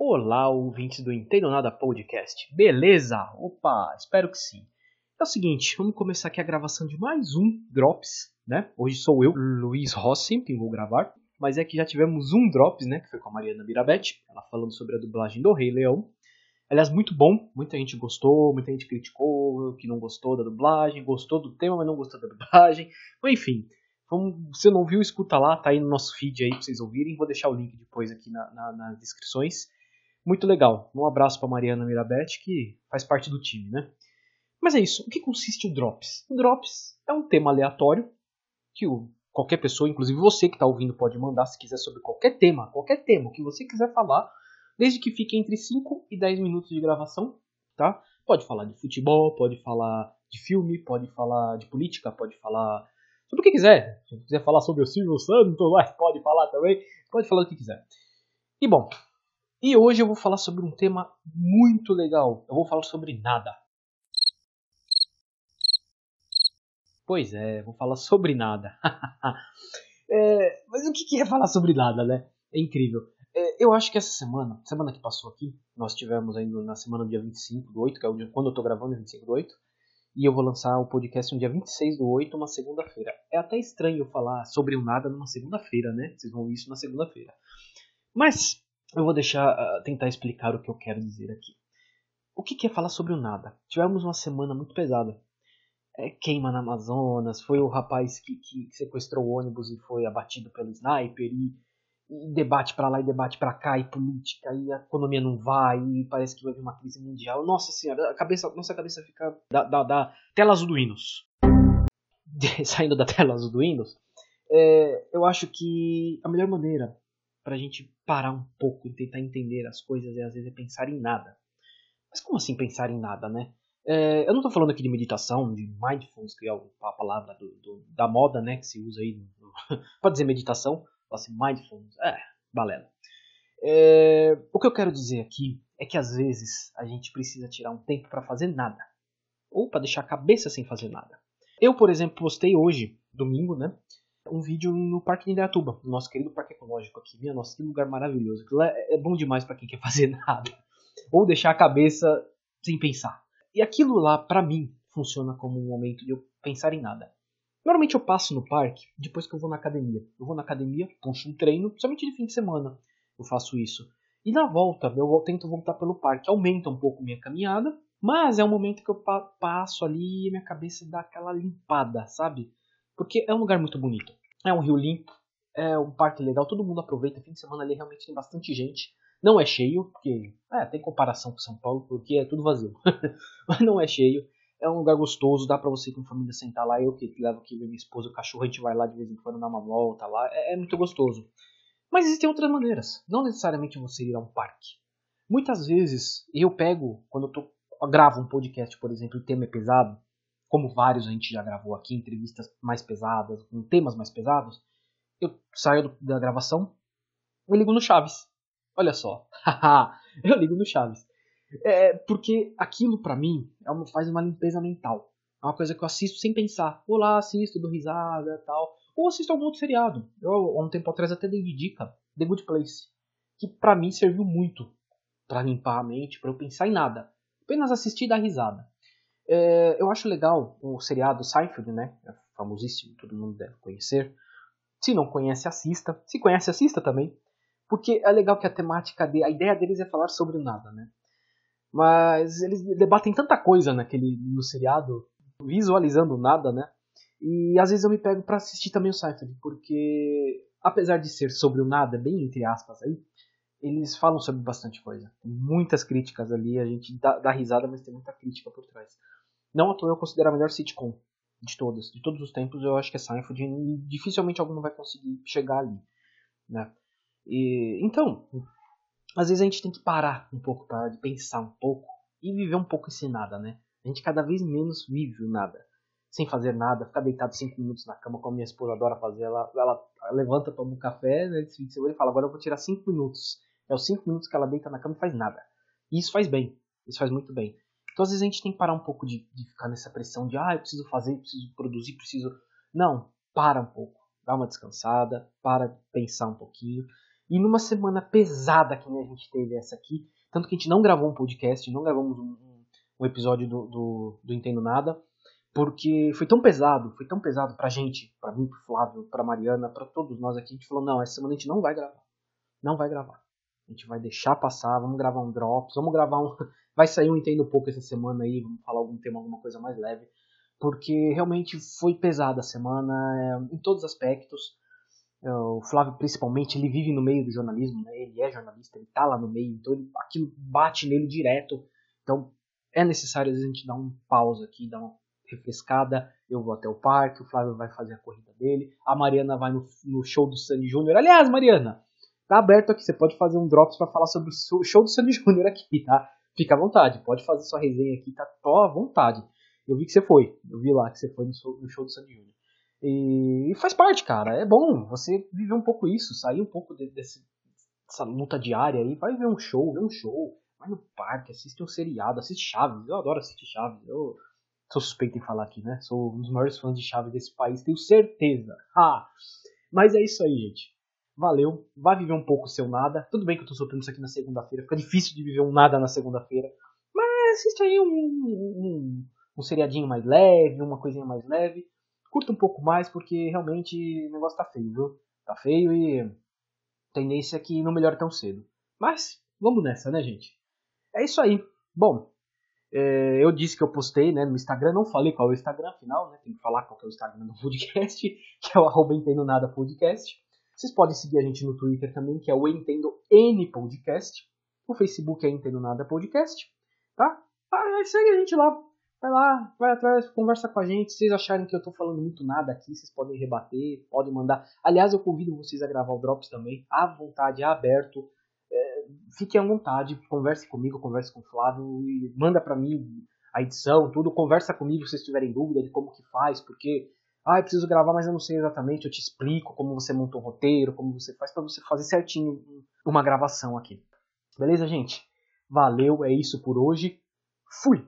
Olá, ouvintes do Entendo Nada Podcast. Beleza? Opa, espero que sim. É o seguinte, vamos começar aqui a gravação de mais um Drops, né? Hoje sou eu, Luiz Rossi, quem vou gravar. Mas é que já tivemos um Drops, né? Que foi com a Mariana Mirabete, ela falando sobre a dublagem do Rei Leão. Aliás, muito bom, muita gente gostou, muita gente criticou, que não gostou da dublagem, gostou do tema, mas não gostou da dublagem. Enfim, vamos, se não viu, escuta lá, tá aí no nosso feed aí pra vocês ouvirem. Vou deixar o link depois aqui na, na, nas descrições. Muito legal. Um abraço para Mariana Mirabete, que faz parte do time, né? Mas é isso. O que consiste o Drops? O Drops é um tema aleatório que o, qualquer pessoa, inclusive você que está ouvindo, pode mandar se quiser sobre qualquer tema, qualquer tema que você quiser falar, desde que fique entre 5 e 10 minutos de gravação, tá? Pode falar de futebol, pode falar de filme, pode falar de política, pode falar sobre o que quiser. Se quiser falar sobre o Silvio Santos, pode falar também, pode falar o que quiser. E bom, e hoje eu vou falar sobre um tema muito legal. Eu vou falar sobre nada. Pois é, vou falar sobre nada. é, mas o que é falar sobre nada, né? É incrível. É, eu acho que essa semana, semana que passou aqui, nós tivemos ainda na semana do dia 25 do 8, que é o dia, quando eu tô gravando, é 25 do 8. E eu vou lançar o podcast no dia 26 do 8, uma segunda-feira. É até estranho falar sobre o nada numa segunda-feira, né? Vocês vão ver isso na segunda-feira. Mas, eu vou deixar uh, tentar explicar o que eu quero dizer aqui. O que, que é falar sobre o nada? Tivemos uma semana muito pesada. É, queima na Amazonas, foi o rapaz que, que sequestrou o ônibus e foi abatido pelo sniper, e, e debate para lá e debate para cá, e política, e a economia não vai, e parece que vai vir uma crise mundial. Nossa senhora, a cabeça, nossa cabeça fica da, da, da tela azul do Windows. Saindo da tela azul do Windows, é, eu acho que a melhor maneira para a gente parar um pouco e tentar entender as coisas e às vezes é pensar em nada. Mas como assim pensar em nada, né? É, eu não estou falando aqui de meditação, de mindfulness, que é a palavra do, do, da moda, né, que se usa aí, pode dizer meditação, assim, mindfulness, é, balela. É, o que eu quero dizer aqui é que às vezes a gente precisa tirar um tempo para fazer nada, ou para deixar a cabeça sem fazer nada. Eu, por exemplo, postei hoje, domingo, né, um vídeo no Parque de Indaiatuba, no nosso querido Parque Ecológico aqui. Minha nossa, que lugar maravilhoso. Aquilo é, é bom demais para quem quer fazer nada. Ou deixar a cabeça sem pensar. E aquilo lá, para mim, funciona como um momento de eu pensar em nada. Normalmente eu passo no parque depois que eu vou na academia. Eu vou na academia, puxo um treino, somente de fim de semana eu faço isso. E na volta, eu tento voltar pelo parque. Aumenta um pouco minha caminhada, mas é um momento que eu passo ali e minha cabeça dá aquela limpada, sabe? Porque é um lugar muito bonito. É um rio limpo, é um parque legal, todo mundo aproveita. Fim de semana ali realmente tem bastante gente. Não é cheio, porque é, tem comparação com São Paulo, porque é tudo vazio. Mas não é cheio. É um lugar gostoso, dá pra você com família sentar lá. Eu que levo aqui minha esposa, o cachorro, a gente vai lá de vez em quando dar uma volta lá. É, é muito gostoso. Mas existem outras maneiras. Não necessariamente você ir a um parque. Muitas vezes eu pego, quando eu tô, eu gravo um podcast, por exemplo, o tema é pesado, como vários a gente já gravou aqui, entrevistas mais pesadas, com temas mais pesados, eu saio da gravação e ligo no Chaves. Olha só, eu ligo no Chaves. É, porque aquilo para mim é uma, faz uma limpeza mental. É uma coisa que eu assisto sem pensar. Vou lá, assisto, dou risada tal. Ou assisto algum outro seriado. Eu, há um tempo atrás, até dei de dica The Good Place. Que para mim serviu muito para limpar a mente, para eu pensar em nada. Apenas assistir e dar risada. É, eu acho legal o seriado Seinfeld, né? É famosíssimo, todo mundo deve conhecer. Se não conhece, assista. Se conhece, assista também. Porque é legal que a temática, de, a ideia deles é falar sobre nada, né? Mas eles debatem tanta coisa naquele no seriado, visualizando nada, né? E às vezes eu me pego para assistir também o Seinfeld, porque apesar de ser sobre o nada, bem entre aspas aí, eles falam sobre bastante coisa. Tem muitas críticas ali, a gente dá, dá risada, mas tem muita crítica por trás. Não à toa eu considero a melhor sitcom de todas. De todos os tempos, eu acho que é Seinfeld e dificilmente algum vai conseguir chegar ali. Né? E, então, às vezes a gente tem que parar um pouco para pensar um pouco e viver um pouco esse nada, né? A gente cada vez menos vive o nada. Sem fazer nada, ficar deitado 5 minutos na cama, como minha esposa adora fazer. Ela, ela levanta, toma um café, né, semana e fala: Agora eu vou tirar 5 minutos. É os 5 minutos que ela deita na cama e faz nada. E isso faz bem. Isso faz muito bem. Então às vezes a gente tem que parar um pouco de, de ficar nessa pressão de ah, eu preciso fazer, preciso produzir, preciso. Não, para um pouco, dá uma descansada, para pensar um pouquinho E numa semana pesada que a gente teve essa aqui, tanto que a gente não gravou um podcast, não gravamos um, um episódio do, do, do Entendo Nada, porque foi tão pesado, foi tão pesado pra gente, pra mim, pro Flávio, pra Mariana, pra todos nós aqui, a gente falou, não, essa semana a gente não vai gravar. Não vai gravar. A gente vai deixar passar, vamos gravar um Drops, vamos gravar um... Vai sair um Entendo Pouco essa semana aí, vamos falar algum tema, alguma coisa mais leve. Porque realmente foi pesada a semana, é, em todos os aspectos. É, o Flávio, principalmente, ele vive no meio do jornalismo, né? ele é jornalista, ele tá lá no meio, então ele, aquilo bate nele direto. Então é necessário, às vezes, a gente dar um pausa aqui, dar uma refrescada. Eu vou até o parque, o Flávio vai fazer a corrida dele, a Mariana vai no, no show do Sandy Júnior. Aliás, Mariana, tá aberto aqui, você pode fazer um drops para falar sobre o show do Sandy Júnior aqui, tá? Fica à vontade, pode fazer sua resenha aqui, tá só à vontade. Eu vi que você foi, eu vi lá que você foi no show, do Sandy Júnior. E, e, faz parte, cara, é bom você viver um pouco isso, sair um pouco de, desse, dessa luta diária aí, vai ver um show, ver um show, vai no parque, assiste um seriado, assiste Chaves, eu adoro assistir Chaves, eu sou suspeito em falar aqui, né? Sou um dos maiores fãs de Chaves desse país, tenho certeza. Ah, mas é isso aí, gente. Valeu, vai viver um pouco o seu nada. Tudo bem que eu tô soltando isso aqui na segunda-feira, fica difícil de viver um nada na segunda-feira. Mas assiste aí um, um, um, seriadinho mais leve, uma coisinha mais leve. Curta um pouco mais, porque realmente o negócio tá feio, viu? Tá feio e tendência é que não melhore tão cedo. Mas vamos nessa, né, gente? É isso aí. Bom, é, eu disse que eu postei né, no Instagram, não falei qual é o Instagram, afinal, né? Tem que falar qual é o Instagram do podcast, que é o arroba Entendo Nada Podcast. Vocês podem seguir a gente no Twitter também, que é o Entendo N Podcast. O Facebook é Entendo Nada Podcast. Tá? Ah, segue a gente lá. Vai lá, vai atrás, conversa com a gente. Se vocês acharem que eu tô falando muito nada aqui, vocês podem rebater, podem mandar. Aliás, eu convido vocês a gravar o Drops também, à vontade, aberto. É, fiquem à vontade, converse comigo, converse com o Flávio manda para mim a edição, tudo. Conversa comigo se vocês tiverem dúvida de como que faz, porque ah, eu preciso gravar, mas eu não sei exatamente. Eu te explico como você monta um roteiro, como você faz para você fazer certinho uma gravação aqui. Beleza, gente? Valeu, é isso por hoje. Fui!